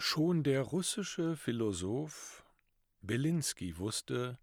Schon der russische Philosoph Belinsky wusste,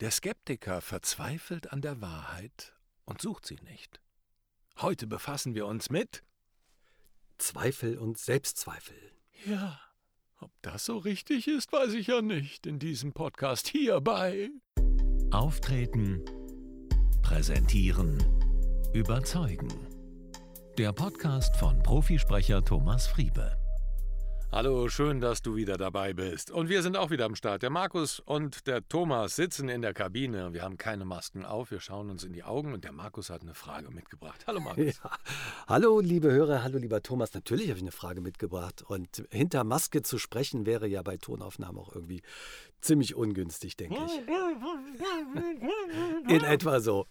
der Skeptiker verzweifelt an der Wahrheit und sucht sie nicht. Heute befassen wir uns mit Zweifel und Selbstzweifel. Ja, ob das so richtig ist, weiß ich ja nicht in diesem Podcast hierbei. Auftreten, präsentieren, überzeugen. Der Podcast von Profisprecher Thomas Friebe. Hallo, schön, dass du wieder dabei bist. Und wir sind auch wieder am Start. Der Markus und der Thomas sitzen in der Kabine. Wir haben keine Masken auf, wir schauen uns in die Augen und der Markus hat eine Frage mitgebracht. Hallo Markus. Ja. Hallo liebe Hörer, hallo lieber Thomas. Natürlich habe ich eine Frage mitgebracht. Und hinter Maske zu sprechen wäre ja bei Tonaufnahmen auch irgendwie ziemlich ungünstig, denke ich. In etwa so.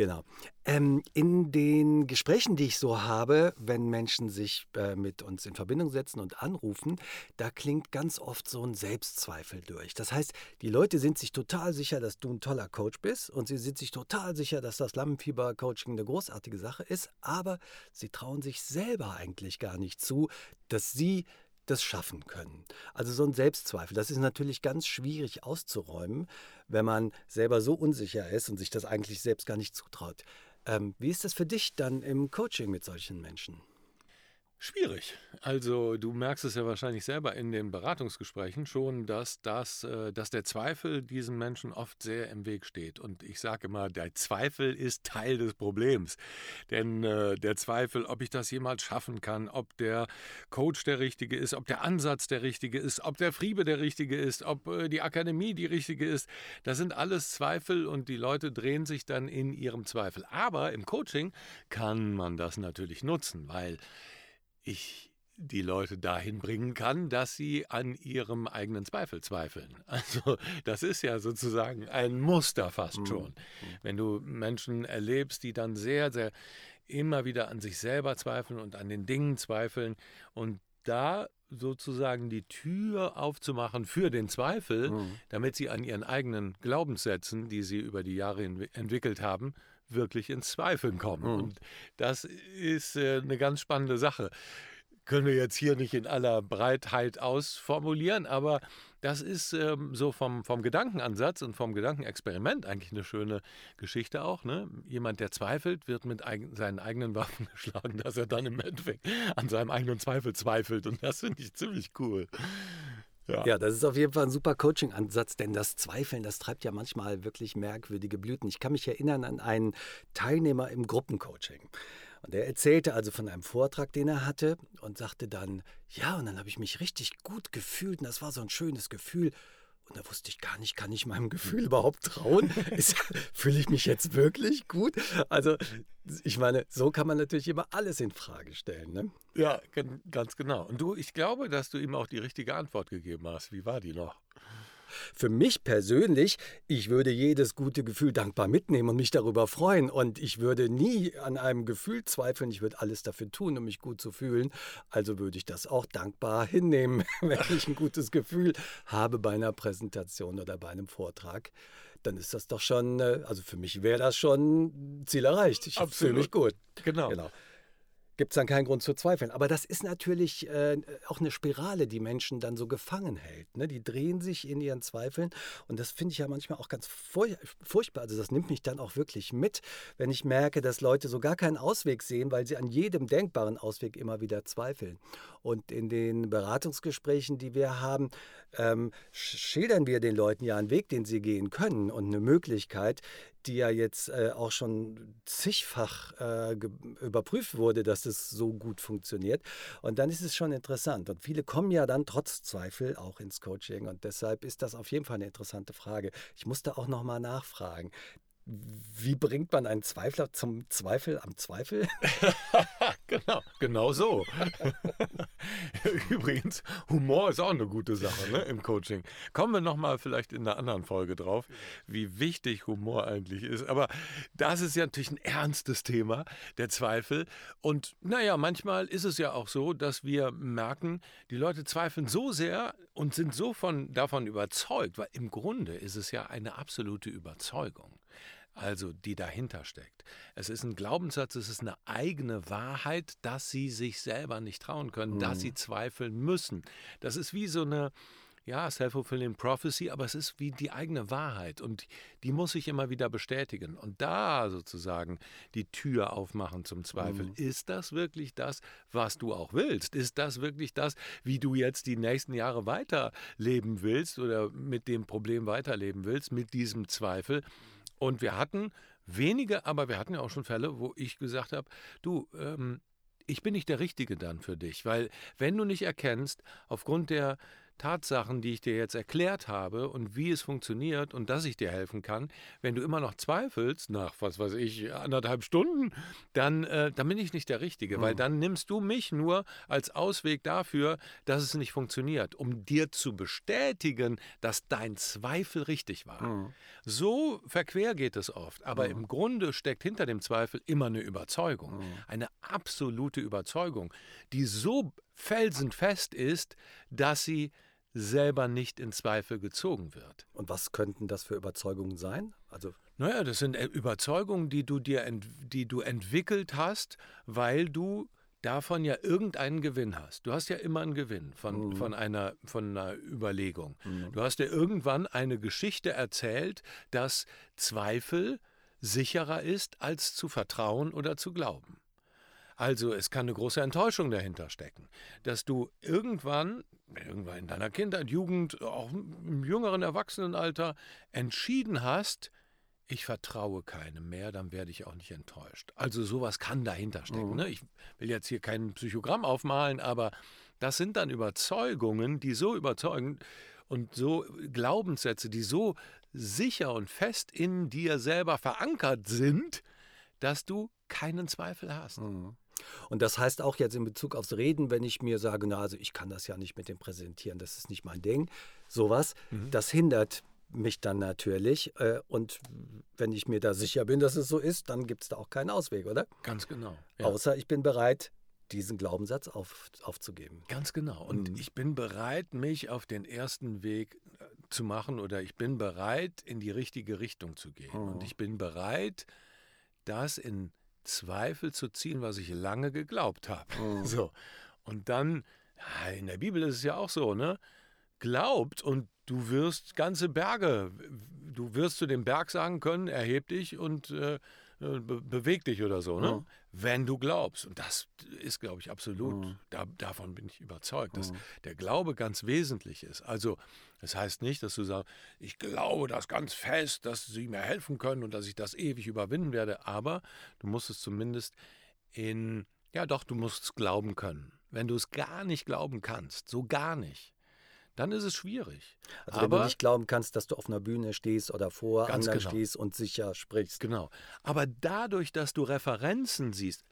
Genau. Ähm, in den Gesprächen, die ich so habe, wenn Menschen sich äh, mit uns in Verbindung setzen und anrufen, da klingt ganz oft so ein Selbstzweifel durch. Das heißt, die Leute sind sich total sicher, dass du ein toller Coach bist und sie sind sich total sicher, dass das Lampenfieber-Coaching eine großartige Sache ist, aber sie trauen sich selber eigentlich gar nicht zu, dass sie das schaffen können. Also so ein Selbstzweifel, das ist natürlich ganz schwierig auszuräumen, wenn man selber so unsicher ist und sich das eigentlich selbst gar nicht zutraut. Ähm, wie ist das für dich dann im Coaching mit solchen Menschen? Schwierig. Also du merkst es ja wahrscheinlich selber in den Beratungsgesprächen schon, dass, das, äh, dass der Zweifel diesen Menschen oft sehr im Weg steht. Und ich sage immer, der Zweifel ist Teil des Problems. Denn äh, der Zweifel, ob ich das jemals schaffen kann, ob der Coach der richtige ist, ob der Ansatz der richtige ist, ob der Friebe der richtige ist, ob äh, die Akademie die richtige ist, das sind alles Zweifel und die Leute drehen sich dann in ihrem Zweifel. Aber im Coaching kann man das natürlich nutzen, weil ich die Leute dahin bringen kann, dass sie an ihrem eigenen Zweifel zweifeln. Also das ist ja sozusagen ein Muster fast mhm. schon. Wenn du Menschen erlebst, die dann sehr, sehr immer wieder an sich selber zweifeln und an den Dingen zweifeln und da sozusagen die Tür aufzumachen für den Zweifel, mhm. damit sie an ihren eigenen Glaubenssätzen, die sie über die Jahre entwickelt haben, wirklich ins Zweifeln kommen. Mhm. Und das ist äh, eine ganz spannende Sache. Können wir jetzt hier nicht in aller Breitheit ausformulieren, aber das ist ähm, so vom, vom Gedankenansatz und vom Gedankenexperiment eigentlich eine schöne Geschichte auch. Ne? Jemand, der zweifelt, wird mit eig seinen eigenen Waffen geschlagen, dass er dann im Endeffekt an seinem eigenen Zweifel zweifelt. Und das finde ich ziemlich cool. Ja. ja, das ist auf jeden Fall ein super Coaching-Ansatz, denn das Zweifeln, das treibt ja manchmal wirklich merkwürdige Blüten. Ich kann mich erinnern an einen Teilnehmer im Gruppencoaching. Und er erzählte also von einem Vortrag, den er hatte und sagte dann, ja, und dann habe ich mich richtig gut gefühlt und das war so ein schönes Gefühl. Und da wusste ich gar nicht, kann ich meinem Gefühl überhaupt trauen? Fühle ich mich jetzt wirklich gut? Also, ich meine, so kann man natürlich immer alles in Frage stellen. Ne? Ja, ganz genau. Und du, ich glaube, dass du ihm auch die richtige Antwort gegeben hast. Wie war die noch? Für mich persönlich, ich würde jedes gute Gefühl dankbar mitnehmen und mich darüber freuen. Und ich würde nie an einem Gefühl zweifeln. Ich würde alles dafür tun, um mich gut zu fühlen. Also würde ich das auch dankbar hinnehmen, wenn ich ein gutes Gefühl habe bei einer Präsentation oder bei einem Vortrag. Dann ist das doch schon, äh, also für mich wäre das schon Ziel erreicht. Ich fühle mich gut. Genau. genau gibt es dann keinen Grund zu zweifeln. Aber das ist natürlich äh, auch eine Spirale, die Menschen dann so gefangen hält. Ne? Die drehen sich in ihren Zweifeln und das finde ich ja manchmal auch ganz furchtbar. Also das nimmt mich dann auch wirklich mit, wenn ich merke, dass Leute so gar keinen Ausweg sehen, weil sie an jedem denkbaren Ausweg immer wieder zweifeln. Und in den Beratungsgesprächen, die wir haben, ähm, schildern wir den Leuten ja einen Weg, den sie gehen können und eine Möglichkeit, die ja jetzt äh, auch schon zigfach äh, überprüft wurde, dass das so gut funktioniert. Und dann ist es schon interessant. Und viele kommen ja dann trotz Zweifel auch ins Coaching. Und deshalb ist das auf jeden Fall eine interessante Frage. Ich musste auch nochmal nachfragen wie bringt man einen Zweifler zum Zweifel am Zweifel? genau, genau so. Übrigens, Humor ist auch eine gute Sache ne, im Coaching. Kommen wir nochmal vielleicht in einer anderen Folge drauf, wie wichtig Humor eigentlich ist. Aber das ist ja natürlich ein ernstes Thema, der Zweifel. Und naja, manchmal ist es ja auch so, dass wir merken, die Leute zweifeln so sehr und sind so von, davon überzeugt, weil im Grunde ist es ja eine absolute Überzeugung also die dahinter steckt. Es ist ein Glaubenssatz, es ist eine eigene Wahrheit, dass sie sich selber nicht trauen können, mhm. dass sie zweifeln müssen. Das ist wie so eine, ja, self-fulfilling prophecy, aber es ist wie die eigene Wahrheit und die muss sich immer wieder bestätigen. Und da sozusagen die Tür aufmachen zum Zweifel. Mhm. Ist das wirklich das, was du auch willst? Ist das wirklich das, wie du jetzt die nächsten Jahre weiterleben willst oder mit dem Problem weiterleben willst, mit diesem Zweifel? Und wir hatten wenige, aber wir hatten ja auch schon Fälle, wo ich gesagt habe, du, ähm, ich bin nicht der Richtige dann für dich, weil wenn du nicht erkennst, aufgrund der Tatsachen, die ich dir jetzt erklärt habe und wie es funktioniert und dass ich dir helfen kann, wenn du immer noch zweifelst, nach was weiß ich, anderthalb Stunden, dann, äh, dann bin ich nicht der Richtige, mhm. weil dann nimmst du mich nur als Ausweg dafür, dass es nicht funktioniert, um dir zu bestätigen, dass dein Zweifel richtig war. Mhm. So verquer geht es oft, aber mhm. im Grunde steckt hinter dem Zweifel immer eine Überzeugung, mhm. eine absolute Überzeugung, die so felsenfest ist, dass sie selber nicht in Zweifel gezogen wird. Und was könnten das für Überzeugungen sein? Also naja, das sind äh, Überzeugungen, die du dir die du entwickelt hast, weil du davon ja irgendeinen Gewinn hast. Du hast ja immer einen Gewinn von, mhm. von, einer, von einer Überlegung. Mhm. Du hast dir irgendwann eine Geschichte erzählt, dass Zweifel sicherer ist, als zu vertrauen oder zu glauben. Also es kann eine große Enttäuschung dahinter stecken, dass du irgendwann, irgendwann in deiner Kindheit, Jugend, auch im jüngeren Erwachsenenalter entschieden hast, ich vertraue keinem mehr, dann werde ich auch nicht enttäuscht. Also sowas kann dahinter stecken. Mhm. Ne? Ich will jetzt hier kein Psychogramm aufmalen, aber das sind dann Überzeugungen, die so überzeugen und so Glaubenssätze, die so sicher und fest in dir selber verankert sind, dass du keinen Zweifel hast. Mhm. Und das heißt auch jetzt in Bezug aufs Reden, wenn ich mir sage, na, also ich kann das ja nicht mit dem präsentieren, das ist nicht mein Ding, sowas, mhm. das hindert mich dann natürlich. Äh, und wenn ich mir da sicher bin, dass es so ist, dann gibt es da auch keinen Ausweg, oder? Ganz genau. Ja. Außer ich bin bereit, diesen Glaubenssatz auf, aufzugeben. Ganz genau. Und mhm. ich bin bereit, mich auf den ersten Weg äh, zu machen oder ich bin bereit, in die richtige Richtung zu gehen. Mhm. Und ich bin bereit, das in Zweifel zu ziehen, was ich lange geglaubt habe. Mhm. So. Und dann, in der Bibel ist es ja auch so, ne? Glaubt und du wirst ganze Berge, du wirst zu dem Berg sagen können, erheb dich und äh, be beweg dich oder so, ne? Mhm. Wenn du glaubst. Und das ist, glaube ich, absolut, mhm. da, davon bin ich überzeugt, dass der Glaube ganz wesentlich ist. Also, das heißt nicht, dass du sagst, ich glaube das ganz fest, dass sie mir helfen können und dass ich das ewig überwinden werde, aber du musst es zumindest in, ja doch, du musst es glauben können. Wenn du es gar nicht glauben kannst, so gar nicht, dann ist es schwierig. Also Aber, wenn du nicht glauben kannst, dass du auf einer Bühne stehst oder vor anderen genau. stehst und sicher sprichst. Genau. Aber dadurch, dass du Referenzen siehst,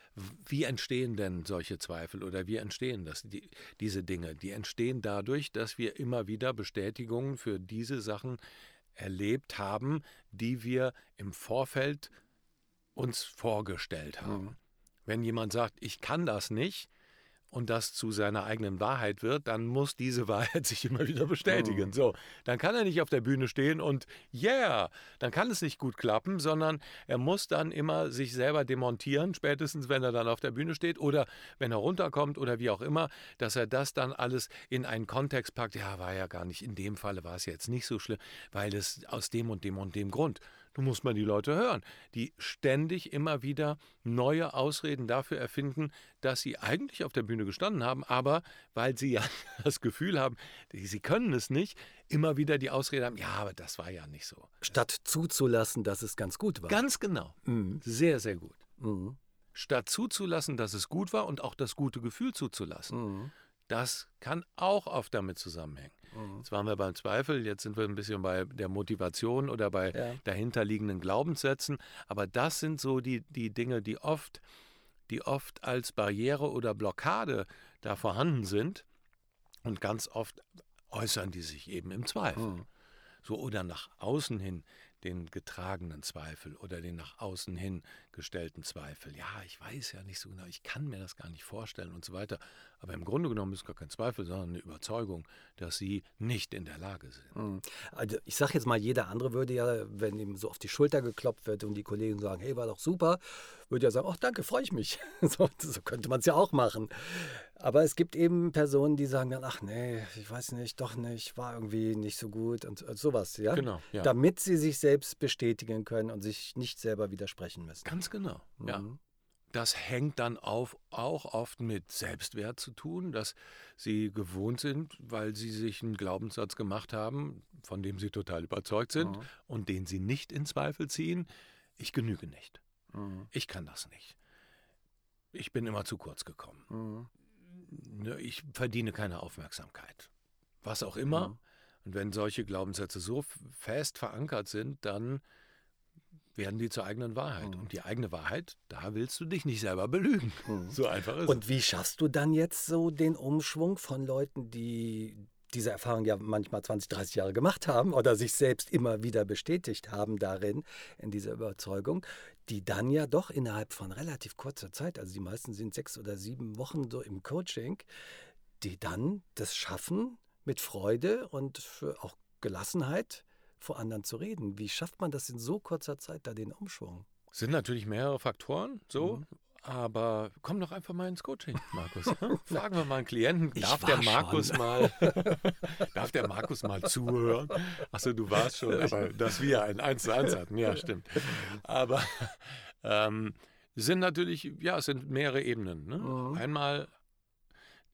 wie entstehen denn solche Zweifel oder wie entstehen das, die, diese Dinge? Die entstehen dadurch, dass wir immer wieder Bestätigungen für diese Sachen erlebt haben, die wir im Vorfeld uns vorgestellt haben. Mhm. Wenn jemand sagt, ich kann das nicht, und das zu seiner eigenen Wahrheit wird, dann muss diese Wahrheit sich immer wieder bestätigen. Mhm. So, dann kann er nicht auf der Bühne stehen und yeah, dann kann es nicht gut klappen, sondern er muss dann immer sich selber demontieren, spätestens wenn er dann auf der Bühne steht oder wenn er runterkommt oder wie auch immer, dass er das dann alles in einen Kontext packt. Ja, war ja gar nicht, in dem Falle war es jetzt nicht so schlimm, weil es aus dem und dem und dem Grund. Du musst mal die Leute hören, die ständig immer wieder neue Ausreden dafür erfinden, dass sie eigentlich auf der Bühne gestanden haben, aber weil sie ja das Gefühl haben, sie können es nicht, immer wieder die Ausrede haben, ja, aber das war ja nicht so. Statt zuzulassen, dass es ganz gut war. Ganz genau. Mhm. Sehr, sehr gut. Mhm. Statt zuzulassen, dass es gut war und auch das gute Gefühl zuzulassen. Mhm. Das kann auch oft damit zusammenhängen. Mhm. Jetzt waren wir beim Zweifel, jetzt sind wir ein bisschen bei der Motivation oder bei ja. dahinterliegenden Glaubenssätzen. Aber das sind so die, die Dinge, die oft, die oft als Barriere oder Blockade da vorhanden sind. Und ganz oft äußern die sich eben im Zweifel. Mhm. So oder nach außen hin den getragenen Zweifel oder den nach außen hin gestellten Zweifel. Ja, ich weiß ja nicht so genau, ich kann mir das gar nicht vorstellen und so weiter. Aber im Grunde genommen ist gar kein Zweifel, sondern eine Überzeugung, dass sie nicht in der Lage sind. Mhm. Also ich sage jetzt mal, jeder andere würde ja, wenn ihm so auf die Schulter geklopft wird und die Kollegen sagen, hey, war doch super, würde ja sagen, ach danke, freue ich mich. so, so könnte man es ja auch machen. Aber es gibt eben Personen, die sagen dann, ach nee, ich weiß nicht, doch nicht, war irgendwie nicht so gut und, und sowas, ja? Genau, ja. Damit sie sich selbst bestätigen können und sich nicht selber widersprechen müssen. Ganz genau, ja. Mhm. Das hängt dann auf, auch oft mit Selbstwert zu tun, dass sie gewohnt sind, weil sie sich einen Glaubenssatz gemacht haben, von dem sie total überzeugt sind Mhm. und den sie nicht in Zweifel ziehen. Ich genüge nicht. Mhm. Ich kann das nicht. Ich bin immer zu kurz gekommen. Ne, Ich verdiene keine Aufmerksamkeit. Was auch immer. Mhm. Und wenn solche Glaubenssätze so fest verankert sind, dann werden die zur eigenen Wahrheit. Mhm. Und die eigene Wahrheit, da willst du dich nicht selber belügen. Mhm. So einfach ist Und wie schaffst du dann jetzt so den Umschwung von Leuten, die diese Erfahrung ja manchmal 20, 30 Jahre gemacht haben oder sich selbst immer wieder bestätigt haben darin, in dieser Überzeugung, die dann ja doch innerhalb von relativ kurzer Zeit, also die meisten sind sechs oder sieben Wochen so im Coaching, die dann das schaffen, mit Freude und für auch Gelassenheit vor anderen zu reden. Wie schafft man das in so kurzer Zeit, da den Umschwung? Sind natürlich mehrere Faktoren, so. Mhm. Aber komm doch einfach mal ins Coaching, Markus. Fragen wir mal einen Klienten. Ich Darf der Markus schon. mal, darf der Markus mal zuhören? Achso, du warst schon, aber dass wir ein 1 zu 1 hatten, ja, stimmt. Aber ähm, sind natürlich, ja, es sind mehrere Ebenen. Ne? Mhm. Einmal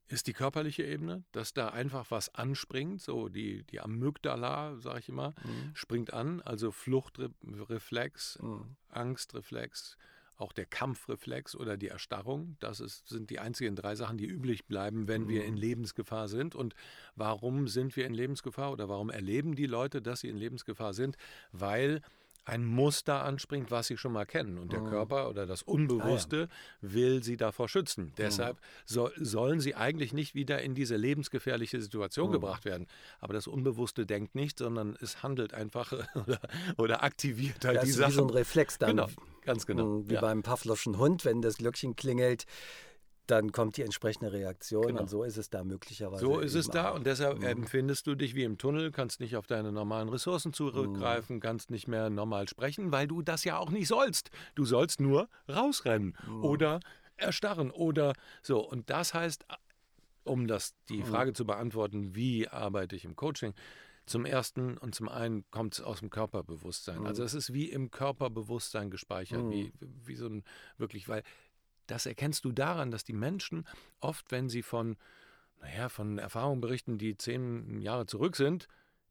ist die körperliche Ebene, dass da einfach was anspringt, so die, die Amygdala, sage ich immer, springt an, also Fluchtreflex, Mhm. Angstreflex, auch der Kampfreflex oder die Erstarrung. Das ist, sind die einzigen drei Sachen, die üblich bleiben, wenn wir in Lebensgefahr sind. Und warum sind wir in Lebensgefahr oder warum erleben die Leute, dass sie in Lebensgefahr sind? Weil ein Muster anspringt, was sie schon mal kennen. Und der Körper oder das Unbewusste will sie davor schützen. Deshalb so, sollen sie eigentlich nicht wieder in diese lebensgefährliche Situation gebracht werden. Aber das Unbewusste denkt nicht, sondern es handelt einfach oder, oder aktiviert halt Das die ist wie Sachen. so ein Reflex dann. Genau, ganz genau. Mm, Wie ja. beim Pavlovschen Hund, wenn das Glöckchen klingelt, dann kommt die entsprechende Reaktion Genau. und so ist es da möglicherweise. So ist es da auch. und deshalb Mhm. empfindest du dich wie im Tunnel, kannst nicht auf deine normalen Ressourcen zurückgreifen, kannst nicht mehr normal sprechen, weil du das ja auch nicht sollst. Du sollst nur rausrennen oder erstarren oder so. Und das heißt, um das die Frage zu beantworten, wie arbeite ich im Coaching? Zum ersten und zum einen kommt es aus dem Körperbewusstsein. Also es ist wie im Körperbewusstsein gespeichert, wie, wie so ein wirklich, weil das erkennst du daran, dass die Menschen oft, wenn sie von, naja, von Erfahrungen berichten, die zehn Jahre zurück sind,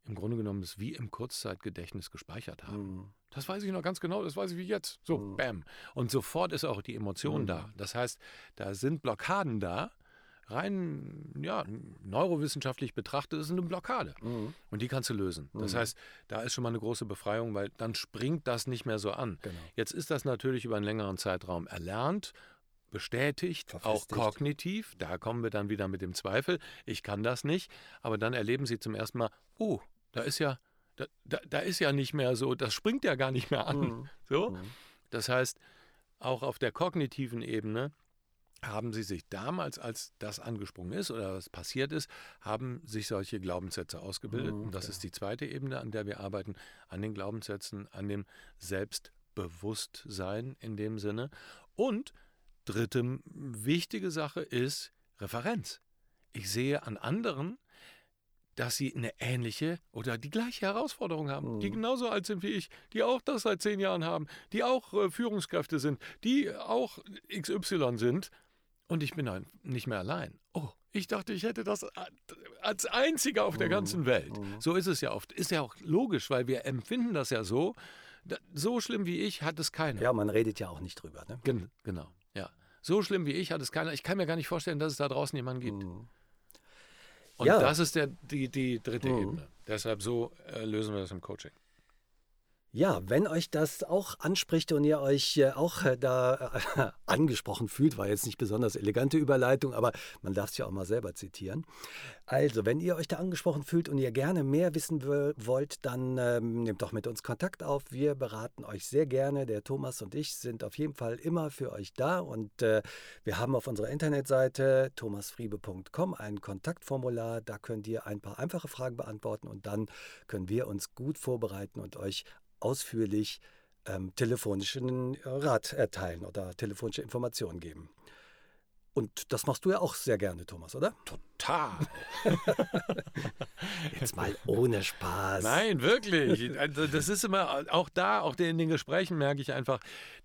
im Grunde genommen das wie im Kurzzeitgedächtnis gespeichert haben. Mhm. Das weiß ich noch ganz genau, das weiß ich wie jetzt. So, bam. Und sofort ist auch die Emotion Mhm. da. Das heißt, da sind Blockaden da. Rein, ja, neurowissenschaftlich betrachtet ist es eine Blockade. Mhm. Und die kannst du lösen. Das heißt, da ist schon mal eine große Befreiung, weil dann springt das nicht mehr so an. Genau. Jetzt ist das natürlich über einen längeren Zeitraum erlernt, bestätigt, auch Verfestigt. kognitiv. Da kommen wir dann wieder mit dem Zweifel. Ich kann das nicht. Aber dann erleben sie zum ersten Mal, oh, da ist ja, da, da, da ist ja nicht mehr so, das springt ja gar nicht mehr an. Mhm. So? Mhm. Das heißt, auch auf der kognitiven Ebene haben sie sich damals, als das angesprungen ist oder was passiert ist, haben sich solche Glaubenssätze ausgebildet. Mhm, Und das ist die zweite Ebene, an der wir arbeiten, an den Glaubenssätzen, an dem Selbstbewusstsein in dem Sinne. Und dritte wichtige Sache ist Referenz. Ich sehe an anderen, dass sie eine ähnliche oder die gleiche Herausforderung haben, die Mhm. genauso alt sind wie ich, die auch das seit zehn Jahren haben, die auch äh, Führungskräfte sind, die auch XY sind und ich bin dann nicht mehr allein. Oh, ich dachte, ich hätte das als einziger auf der Mhm. ganzen Welt. Mhm. So ist es ja oft. Ist ja auch logisch, weil wir empfinden das ja so. So schlimm wie ich hat es keiner. Ja, man redet ja auch nicht drüber. Ne? Gen genau, ja. So schlimm wie ich hat es keiner. Ich kann mir gar nicht vorstellen, dass es da draußen jemanden gibt. Mhm. Und Ja. das ist der, die, die dritte Mhm. Ebene. Deshalb so äh, lösen wir das im Coaching. Ja, wenn euch das auch anspricht und ihr euch äh, auch äh, da äh, angesprochen fühlt, war jetzt nicht besonders elegante Überleitung, aber man darf es ja auch mal selber zitieren. Also, wenn ihr euch da angesprochen fühlt und ihr gerne mehr wissen wollt, dann ähm, nehmt doch mit uns Kontakt auf. Wir beraten euch sehr gerne. Der Thomas und ich sind auf jeden Fall immer für euch da und äh, wir haben auf unserer Internetseite thomasfriebe.com ein Kontaktformular. Da könnt ihr ein paar einfache Fragen beantworten und dann können wir uns gut vorbereiten und euch ausführlich ähm, telefonischen Rat erteilen oder telefonische Informationen geben. Und das machst du ja auch sehr gerne, Thomas, oder? Total. Jetzt mal ohne Spaß. Nein, wirklich. Also das ist immer, auch da, auch in den Gesprächen merke ich einfach,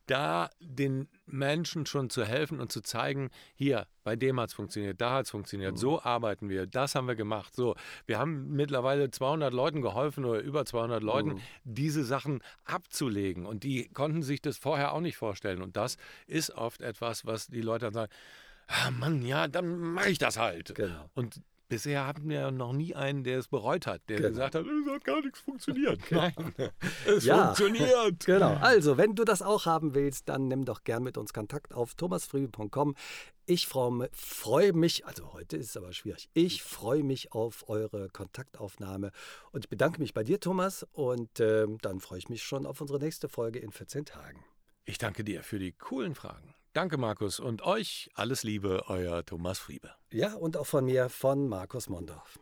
da den Menschen schon zu helfen und zu zeigen, hier, bei dem hat es funktioniert, da hat es funktioniert, mhm. so arbeiten wir, das haben wir gemacht. So, wir haben mittlerweile 200 Leuten geholfen oder über 200 Leuten, mhm. diese Sachen abzulegen. Und die konnten sich das vorher auch nicht vorstellen. Und das ist oft etwas, was die Leute dann sagen, ah Mann, ja, dann mache ich das halt. Genau. Und Bisher hatten wir noch nie einen, der es bereut hat, der genau. gesagt hat, es hat gar nichts funktioniert. Nein, es ja. funktioniert. Genau. Also, wenn du das auch haben willst, dann nimm doch gern mit uns Kontakt auf thomasfrüh.com. Ich freue mich, also heute ist es aber schwierig, ich freue mich auf eure Kontaktaufnahme und ich bedanke mich bei dir, Thomas, und äh, dann freue ich mich schon auf unsere nächste Folge in 14 Tagen. Ich danke dir für die coolen Fragen. Danke, Markus. Und euch alles Liebe, euer Thomas Friebe. Ja, und auch von mir, von Markus Mondorf.